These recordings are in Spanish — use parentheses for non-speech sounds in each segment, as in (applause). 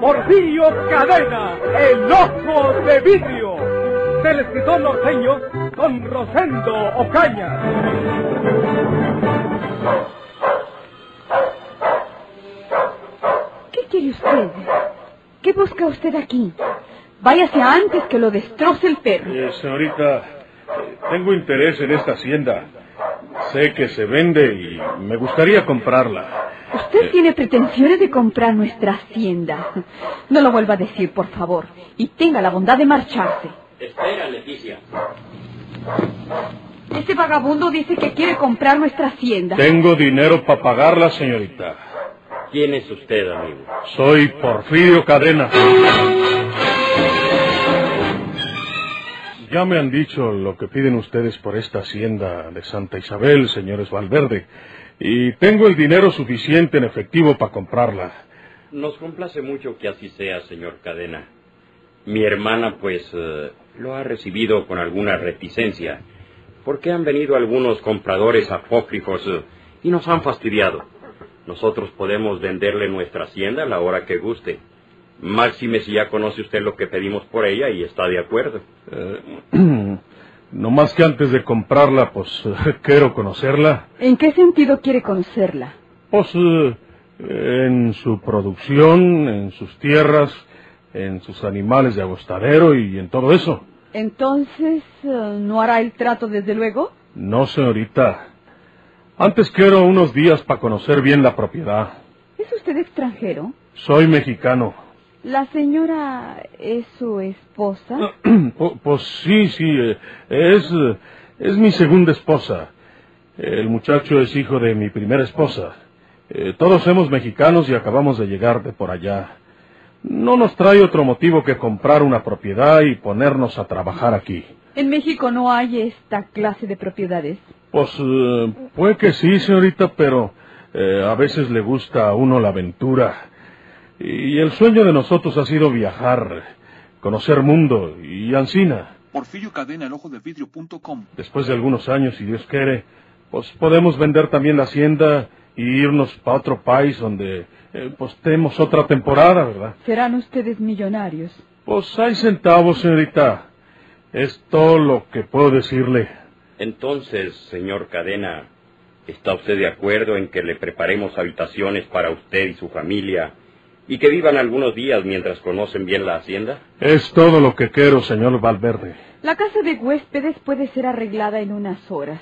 Porfirio Cadena, el ojo de vidrio, del escritor norteño Don Rosendo Ocaña. ¿Qué quiere usted? ¿Qué busca usted aquí? Váyase antes que lo destroce el perro. Eh, señorita, tengo interés en esta hacienda. Sé que se vende y me gustaría comprarla. Usted tiene pretensiones de comprar nuestra hacienda. No lo vuelva a decir, por favor. Y tenga la bondad de marcharse. Espera, Leticia. Ese vagabundo dice que quiere comprar nuestra hacienda. Tengo dinero para pagarla, señorita. ¿Quién es usted, amigo? Soy Porfirio Cadena. Ya me han dicho lo que piden ustedes por esta hacienda de Santa Isabel, señores Valverde, y tengo el dinero suficiente en efectivo para comprarla. Nos complace mucho que así sea, señor Cadena. Mi hermana, pues, eh, lo ha recibido con alguna reticencia, porque han venido algunos compradores apócrifos eh, y nos han fastidiado. Nosotros podemos venderle nuestra hacienda a la hora que guste. Máxime si ya conoce usted lo que pedimos por ella y está de acuerdo. Eh, (clears throat) (clears throat) no más que antes de comprarla, pues (laughs) quiero conocerla. ¿En qué sentido quiere conocerla? Pues eh, en su producción, en sus tierras, en sus animales de agostadero y en todo eso. Entonces, eh, ¿no hará el trato desde luego? No, señorita. Antes quiero unos días para conocer bien la propiedad. ¿Es usted extranjero? Soy mexicano. ¿La señora es su esposa? Pu- (clears throat) pues sí, sí, eh, es, es mi segunda esposa. El muchacho es hijo de mi primera esposa. Eh, todos somos mexicanos y acabamos de llegar de por allá. No nos trae otro motivo que comprar una propiedad y ponernos a trabajar aquí. En México no hay esta clase de propiedades. Pues eh, puede que sí, señorita, pero eh, a veces le gusta a uno la aventura. Y el sueño de nosotros ha sido viajar, conocer mundo y ansina. Porfirio Cadena, el ojo de vidrio.com. Después de algunos años, si Dios quiere, pues podemos vender también la hacienda y irnos para otro país donde eh, pues tenemos otra temporada, ¿verdad? Serán ustedes millonarios. Pues hay centavos, señorita. Es todo lo que puedo decirle. Entonces, señor Cadena, ¿está usted de acuerdo en que le preparemos habitaciones para usted y su familia y que vivan algunos días mientras conocen bien la hacienda? Es todo lo que quiero, señor Valverde. La casa de huéspedes puede ser arreglada en unas horas.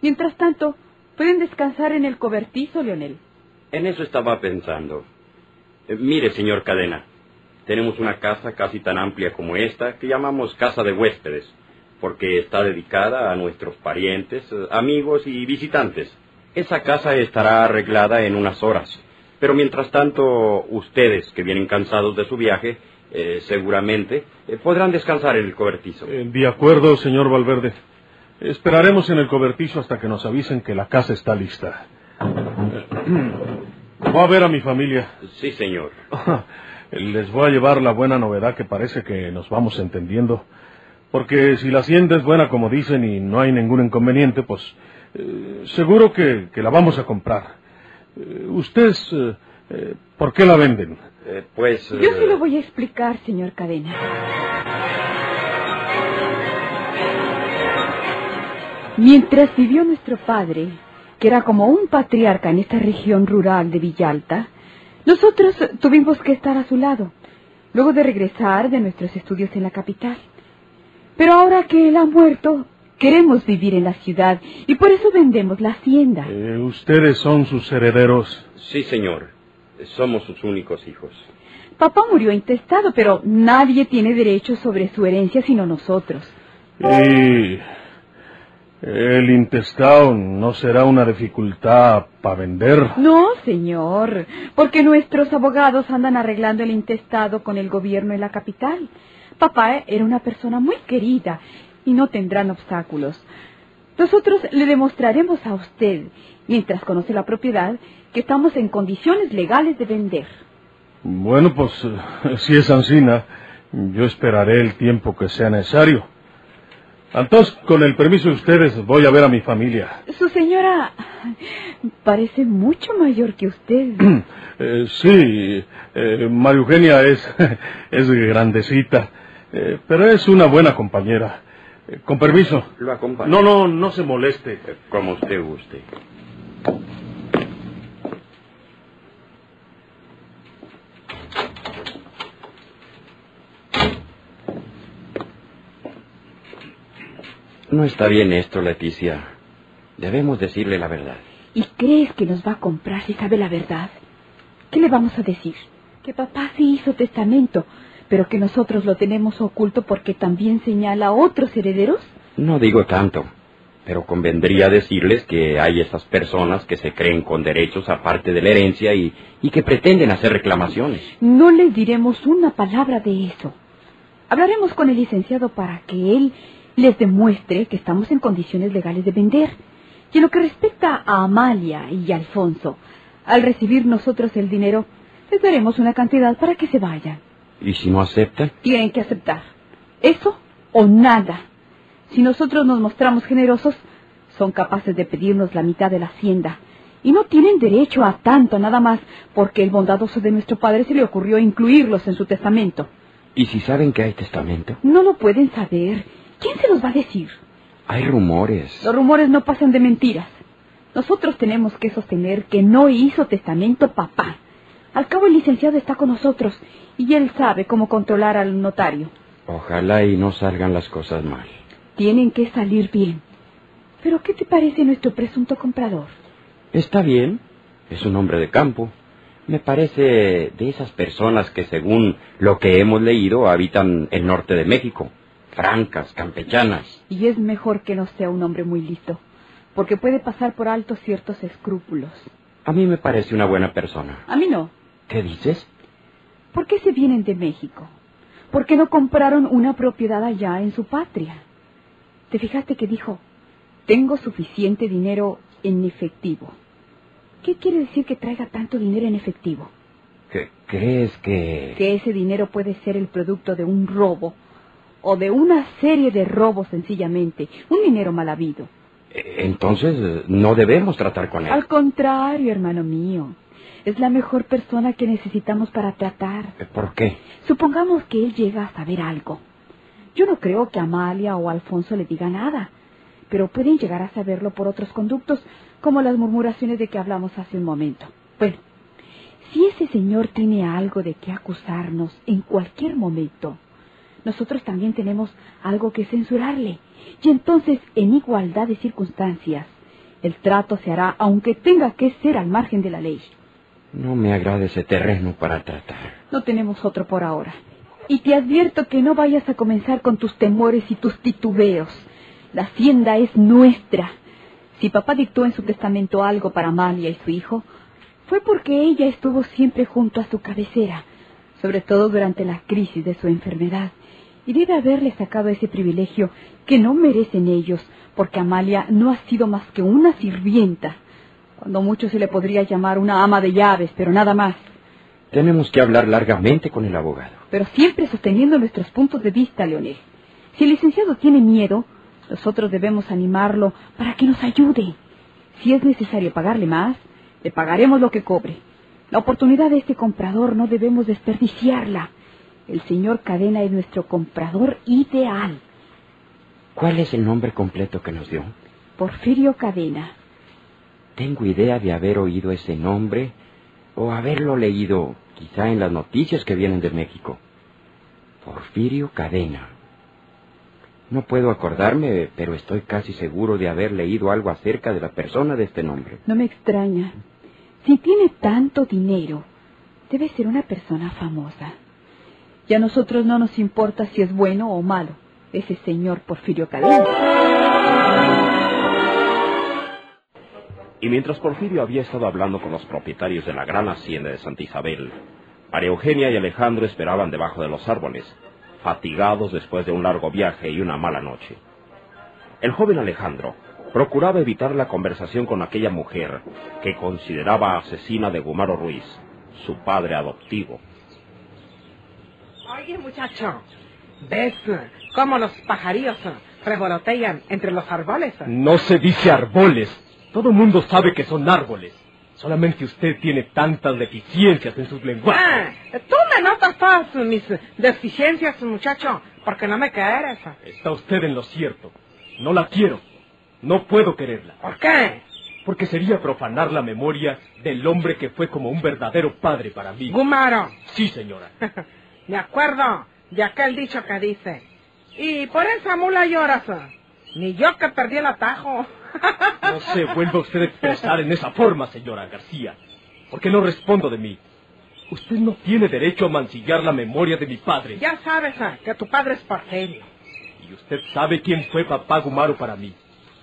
Mientras tanto, pueden descansar en el cobertizo, Leonel. En eso estaba pensando. Eh, mire, señor Cadena, tenemos una casa casi tan amplia como esta que llamamos casa de huéspedes, porque está dedicada a nuestros parientes, eh, amigos y visitantes. Esa casa estará arreglada en unas horas. Pero mientras tanto, ustedes que vienen cansados de su viaje, eh, seguramente eh, podrán descansar en el cobertizo. Eh, De acuerdo, señor Valverde. Esperaremos en el cobertizo hasta que nos avisen que la casa está lista. (clears throat) Voy a ver a mi familia. Sí, señor. (laughs) Les voy a llevar la buena novedad que parece que nos vamos entendiendo. Porque si la hacienda es buena como dicen y no hay ningún inconveniente, pues seguro que, que la vamos a comprar. Eh, ¿Ustedes eh, eh, por qué la venden? Eh, pues... Yo se lo voy a explicar, señor Cadena. Mientras vivió nuestro padre, que era como un patriarca en esta región rural de Villalta, nosotros tuvimos que estar a su lado, luego de regresar de nuestros estudios en la capital. Pero ahora que él ha muerto, queremos vivir en la ciudad y por eso vendemos la hacienda. Eh, ustedes son sus herederos. Sí, señor. Somos sus únicos hijos. Papá murió intestado, pero nadie tiene derecho sobre su herencia sino nosotros. Y El intestado no será una dificultad para vender. No, señor, porque nuestros abogados andan arreglando el intestado con el gobierno en la capital. Papá era una persona muy querida y no tendrán obstáculos. Nosotros le demostraremos a usted, mientras conoce la propiedad, que estamos en condiciones legales de vender. Bueno, pues eh, si es ansina, yo esperaré el tiempo que sea necesario. Entonces, con el permiso de ustedes, voy a ver a mi familia. Su señora parece mucho mayor que usted. (clears throat) Eh, sí, eh, María Eugenia es, (laughs) es grandecita, eh, pero es una buena compañera. Eh, con permiso. Lo acompaño. No, no, no se moleste. Eh, Como usted guste. No está bien esto, Leticia. Debemos decirle la verdad. ¿Y crees que nos va a comprar si sabe la verdad? ¿Qué le vamos a decir? Que papá sí hizo testamento, pero que nosotros lo tenemos oculto porque también señala a otros herederos. No digo tanto, pero convendría decirles que hay esas personas que se creen con derechos aparte de la herencia y, y que pretenden hacer reclamaciones. No les diremos una palabra de eso. Hablaremos con el licenciado para que él les demuestre que estamos en condiciones legales de vender. Y en lo que respecta a Amalia y Alfonso, al recibir nosotros el dinero, les daremos una cantidad para que se vayan. ¿Y si no aceptan? Tienen que aceptar. Eso o nada. Si nosotros nos mostramos generosos, son capaces de pedirnos la mitad de la hacienda. Y no tienen derecho a tanto nada más porque el bondadoso de nuestro padre se le ocurrió incluirlos en su testamento. ¿Y si saben que hay testamento? No lo pueden saber. ¿Quién se los va a decir? Hay rumores. Los rumores no pasan de mentiras. Nosotros tenemos que sostener que no hizo testamento papá. Al cabo el licenciado está con nosotros y él sabe cómo controlar al notario. Ojalá y no salgan las cosas mal. Tienen que salir bien. Pero ¿qué te parece nuestro presunto comprador? Está bien. Es un hombre de campo. Me parece de esas personas que, según lo que hemos leído, habitan el norte de México. Francas, campechanas. Y es mejor que no sea un hombre muy listo, porque puede pasar por alto ciertos escrúpulos. A mí me parece una buena persona. A mí no. ¿Qué dices? ¿Por qué se vienen de México? ¿Por qué no compraron una propiedad allá en su patria? ¿Te fijaste que dijo, tengo suficiente dinero en efectivo? ¿Qué quiere decir que traiga tanto dinero en efectivo? ¿Qué, ¿Crees que... Que ese dinero puede ser el producto de un robo o de una serie de robos sencillamente, un dinero mal habido. Eh, Entonces no debemos tratar con él. Al contrario, hermano mío, es la mejor persona que necesitamos para tratar. ¿Por qué? Supongamos que él llega a saber algo. Yo no creo que Amalia o Alfonso le diga nada, pero pueden llegar a saberlo por otros conductos, como las murmuraciones de que hablamos hace un momento. Bueno, si ese señor tiene algo de qué acusarnos en cualquier momento, nosotros también tenemos algo que censurarle. Y entonces, en igualdad de circunstancias, el trato se hará aunque tenga que ser al margen de la ley. No me agrada ese terreno para tratar. No tenemos otro por ahora. Y te advierto que no vayas a comenzar con tus temores y tus titubeos. La hacienda es nuestra. Si papá dictó en su testamento algo para Amalia y su hijo, fue porque ella estuvo siempre junto a su cabecera, sobre todo durante la crisis de su enfermedad, y debe haberle sacado ese privilegio que no merecen ellos, porque Amalia no ha sido más que una sirvienta, cuando mucho se le podría llamar una ama de llaves, pero nada más. Tenemos que hablar largamente con el abogado. Pero siempre sosteniendo nuestros puntos de vista, Leonel. Si el licenciado tiene miedo, nosotros debemos animarlo para que nos ayude. Si es necesario pagarle más, le pagaremos lo que cobre. La oportunidad de este comprador no debemos desperdiciarla. El señor Cadena es nuestro comprador ideal. ¿Cuál es el nombre completo que nos dio? Porfirio Cadena. Tengo idea de haber oído ese nombre o haberlo leído quizá en las noticias que vienen de México. Porfirio Cadena. No puedo acordarme, pero estoy casi seguro de haber leído algo acerca de la persona de este nombre. No me extraña. Si tiene tanto dinero, debe ser una persona famosa. Y a nosotros no nos importa si es bueno o malo ese señor Porfirio Cadena. Y mientras Porfirio había estado hablando con los propietarios de la gran hacienda de Santa Isabel, María Eugenia y Alejandro esperaban debajo de los árboles, fatigados después de un largo viaje y una mala noche. El joven Alejandro procuraba evitar la conversación con aquella mujer que consideraba asesina de Gumaro Ruiz, su padre adoptivo. Oye, muchacho, ¿ves cómo los pajarillos revolotean entre los árboles? No se dice árboles. Todo mundo sabe que son árboles. Solamente usted tiene tantas deficiencias en sus lenguajes. Ah, tú me notas todas mis deficiencias, muchacho, porque no me quieres. Está usted en lo cierto. No la quiero. No puedo quererla. ¿Por qué? Porque sería profanar la memoria del hombre que fue como un verdadero padre para mí. Gumaro. Sí, señora. (laughs) Me acuerdo de aquel dicho que dice. Y por esa mula lloras. Ni yo que perdí el atajo. No se vuelva usted a expresar en esa forma, señora García. Porque no respondo de mí. Usted no tiene derecho a mancillar la memoria de mi padre. Ya sabes que tu padre es Porfirio. Y usted sabe quién fue papá Gumaro para mí.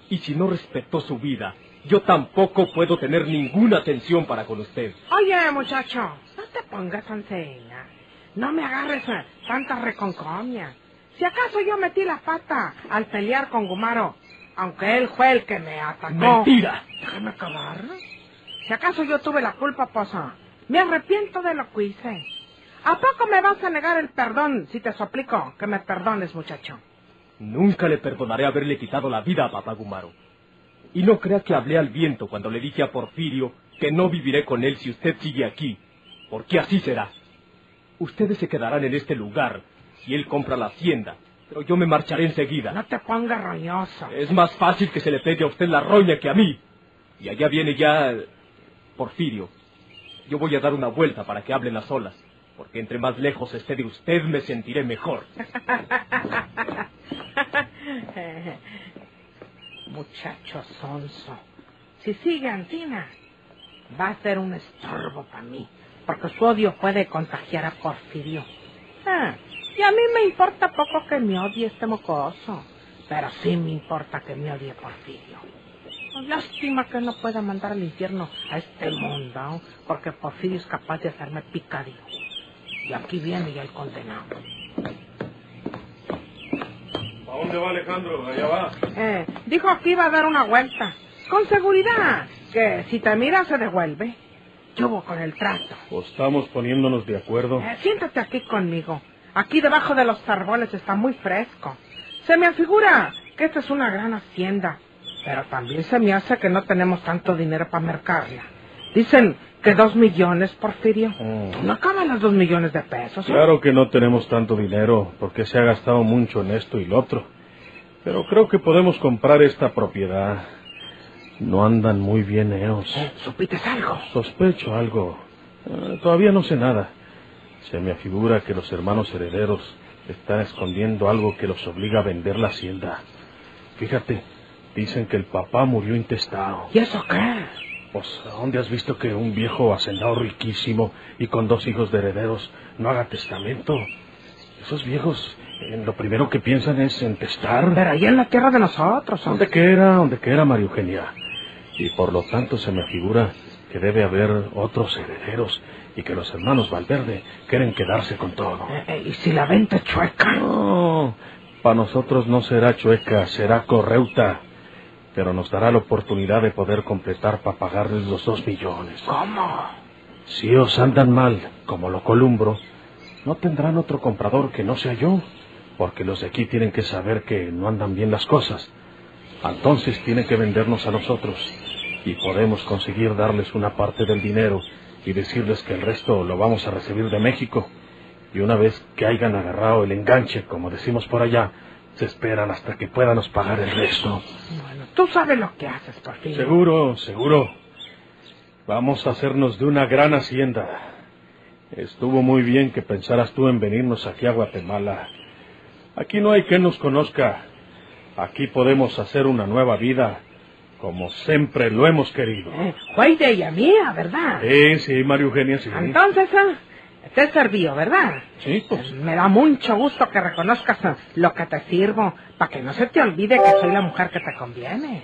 Y si no respetó su vida, yo tampoco puedo tener ninguna atención para con usted. Oye, muchacho, no te pongas enseña. No me agarres tanta reconcomia. Si acaso yo metí la pata al pelear con Gumaro, aunque él fue el que me atacó. ¡Mentira! Déjame acabar. Si acaso yo tuve la culpa, posa, me arrepiento de lo que hice. ¿A poco me vas a negar el perdón si te suplico que me perdones, muchacho? Nunca le perdonaré haberle quitado la vida a papá Gumaro. Y no crea que hablé al viento cuando le dije a Porfirio que no viviré con él si usted sigue aquí, porque así será. Ustedes se quedarán en este lugar si él compra la hacienda, pero yo me marcharé enseguida. No te pongas roñoso. Es más fácil que se le pegue a usted la roña que a mí. Y allá viene ya Porfirio. Yo voy a dar una vuelta para que hablen las olas, porque entre más lejos esté de usted me sentiré mejor. (laughs) Muchacho sonso, si sigue Antina, va a ser un estorbo para mí, porque su odio puede contagiar a Porfirio. Ah, y a mí me importa poco que me odie este mocoso, pero sí me importa que me odie Porfirio. Lástima que no pueda mandar al infierno a este mundo, porque Porfirio es capaz de hacerme picadillo. Y aquí viene ya el condenado. ¿A dónde va Alejandro? Allá va. Eh, dijo que iba a dar una vuelta. Con seguridad, que si te mira se devuelve. Yo voy con el trato. ¿O estamos poniéndonos de acuerdo? Eh, siéntate aquí conmigo. Aquí debajo de los árboles está muy fresco. Se me afigura que esta es una gran hacienda, pero también se me hace que no tenemos tanto dinero para mercarla. Dicen que dos millones, Porfirio. Mm. No acaban los dos millones de pesos. ¿eh? Claro que no tenemos tanto dinero, porque se ha gastado mucho en esto y lo otro. Pero creo que podemos comprar esta propiedad. No andan muy bien ellos. Eh, ¿Supites algo? Sospecho algo. Eh, todavía no sé nada. Se me afigura que los hermanos herederos están escondiendo algo que los obliga a vender la hacienda. Fíjate, dicen que el papá murió intestado. ¿Y eso qué? Pues, ¿dónde has visto que un viejo hacendado riquísimo y con dos hijos de herederos no haga testamento? Esos viejos, en lo primero que piensan es en testar. Pero ahí en la tierra de nosotros. ¿Dónde que era? ¿Dónde que era María Eugenia? Y por lo tanto se me figura que debe haber otros herederos y que los hermanos Valverde quieren quedarse con todo. Eh, eh, ¿Y si la venta es chueca? No, para nosotros no será chueca, será correuta. Pero nos dará la oportunidad de poder completar para pagarles los dos millones. ¿Cómo? Si os andan mal, como lo columbro, no tendrán otro comprador que no sea yo, porque los de aquí tienen que saber que no andan bien las cosas. Entonces tienen que vendernos a nosotros y podemos conseguir darles una parte del dinero y decirles que el resto lo vamos a recibir de México. Y una vez que hayan agarrado el enganche, como decimos por allá, se esperan hasta que puedanos pagar el resto. Bueno, tú sabes lo que haces, Porfirio. Seguro, seguro. Vamos a hacernos de una gran hacienda. Estuvo muy bien que pensaras tú en venirnos aquí a Guatemala. Aquí no hay quien nos conozca. Aquí podemos hacer una nueva vida, como siempre lo hemos querido. Eh, fue idea mía, ¿verdad? Sí, sí, María Eugenia, sí. Entonces, eh, te sirvió, ¿verdad? Sí, pues. Me da mucho gusto que reconozcas eh, lo que te sirvo, para que no se te olvide que soy la mujer que te conviene.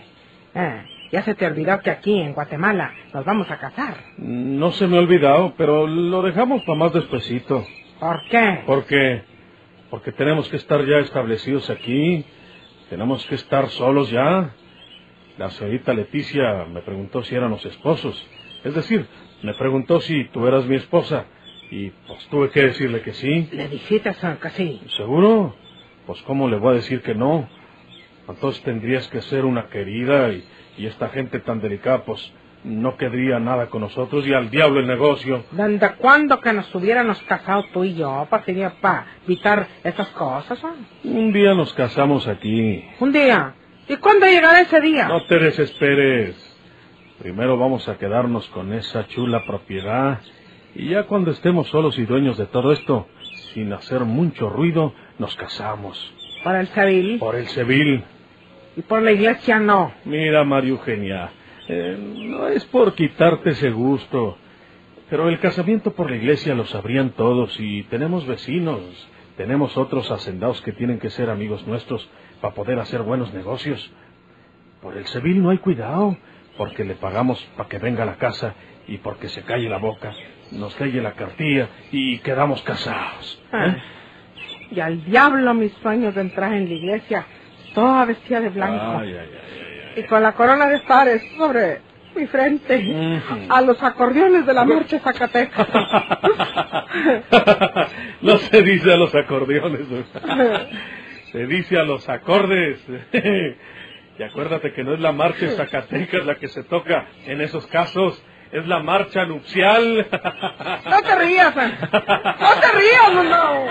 Eh, ya se te olvidó que aquí en Guatemala nos vamos a casar. No se me ha olvidado, pero lo dejamos para más despacito. ¿Por qué? Porque, porque tenemos que estar ya establecidos aquí. Tenemos que estar solos ya. La señorita Leticia me preguntó si éramos esposos. Es decir, me preguntó si tú eras mi esposa. Y pues tuve que decirle que sí. ¿Le dijiste que sí? ¿Seguro? Pues cómo le voy a decir que no. Entonces tendrías que ser una querida y, y esta gente tan delicada pues no querría nada con nosotros y al diablo el negocio. ¿Desde cuándo que nos hubiéramos casado tú y yo, Porfirio, para evitar esas cosas? ah? Un día nos casamos aquí. Un día. ¿Y cuándo llegará ese día? No te desesperes. Primero vamos a quedarnos con esa chula propiedad y ya cuando estemos solos y dueños de todo esto, sin hacer mucho ruido, nos casamos. ¿Por el civil? Por el civil. ¿Y por la iglesia no? Mira, María Eugenia, eh, no es por quitarte ese gusto, pero el casamiento por la iglesia lo sabrían todos y tenemos vecinos, tenemos otros hacendados que tienen que ser amigos nuestros para poder hacer buenos negocios. Por el civil no hay cuidado, porque le pagamos para que venga a la casa y porque se calle la boca, nos calle la cartilla y quedamos casados. ¿eh? Y al diablo mis sueños de entrar en la iglesia, toda vestida de blanco. Ay, ay, ay, Y con la corona de Fares sobre mi frente, Ujú. a los acordeones de la marcha Zacatecas. (laughs) no se dice a los acordeones, (laughs) se dice a los acordes. (laughs) y acuérdate que no es la marcha de Zacatecas la que se toca en esos casos, es la marcha nupcial. (laughs) No te rías, no te rías, no.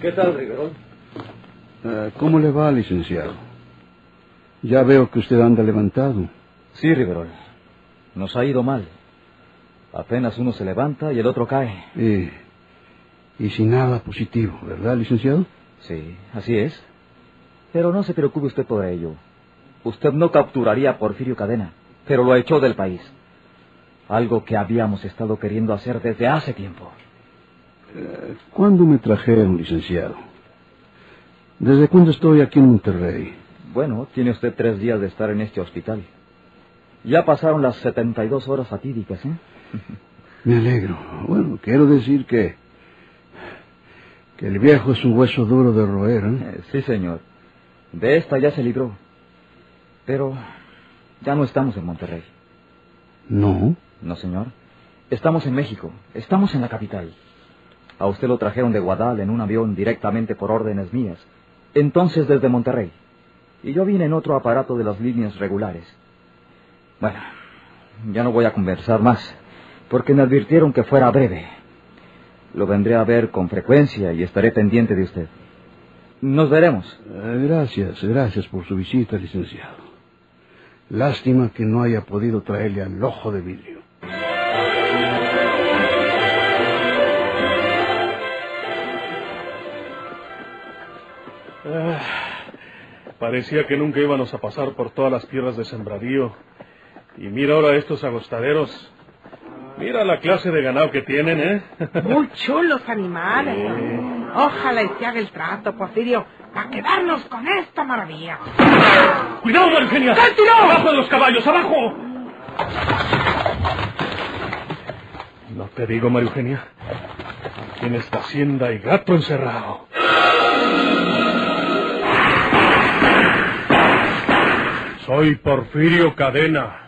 ¿Qué tal, Riverol? Eh, ¿Cómo le va, licenciado? Ya veo que usted anda levantado. Sí, Riverol. Nos ha ido mal. Apenas uno se levanta y el otro cae. Eh, y sin nada positivo, ¿verdad, licenciado? Sí, así es. Pero no se preocupe usted por ello. Usted no capturaría a Porfirio Cadena, pero lo echó del país. Algo que habíamos estado queriendo hacer desde hace tiempo. Eh, ¿Cuándo me trajeron, licenciado? ¿Desde cuándo estoy aquí en Monterrey? Bueno, tiene usted tres días de estar en este hospital. Ya pasaron las 72 horas fatídicas, ¿eh? (laughs) Me alegro. Bueno, quiero decir que... que el viejo es un hueso duro de roer, ¿eh? Eh, Sí, señor. De esta ya se libró. Pero ya no estamos en Monterrey. No. No, señor. Estamos en México. Estamos en la capital. A usted lo trajeron de Guadal en un avión directamente por órdenes mías. Entonces desde Monterrey. Y yo vine en otro aparato de las líneas regulares. Bueno, ya no voy a conversar más, porque me advirtieron que fuera breve. Lo vendré a ver con frecuencia y estaré pendiente de usted. Nos veremos. Eh, gracias, gracias por su visita, licenciado. Lástima que no haya podido traerle al ojo de vidrio. Ah, parecía que nunca íbamos a pasar por todas las tierras de sembradío. Y mira ahora estos agostaderos. Mira la clase de ganado que tienen, ¿eh? (laughs) Muy chulos animales. Ojalá y se haga el trato, Porfirio, para quedarnos con esta maravilla. ¡Cuidado, Eugenia! ¡Cántilo! ¡Abajo de los caballos, abajo! No te digo, María Eugenia. Aquí en esta hacienda hay gato encerrado. Soy Porfirio Cadena.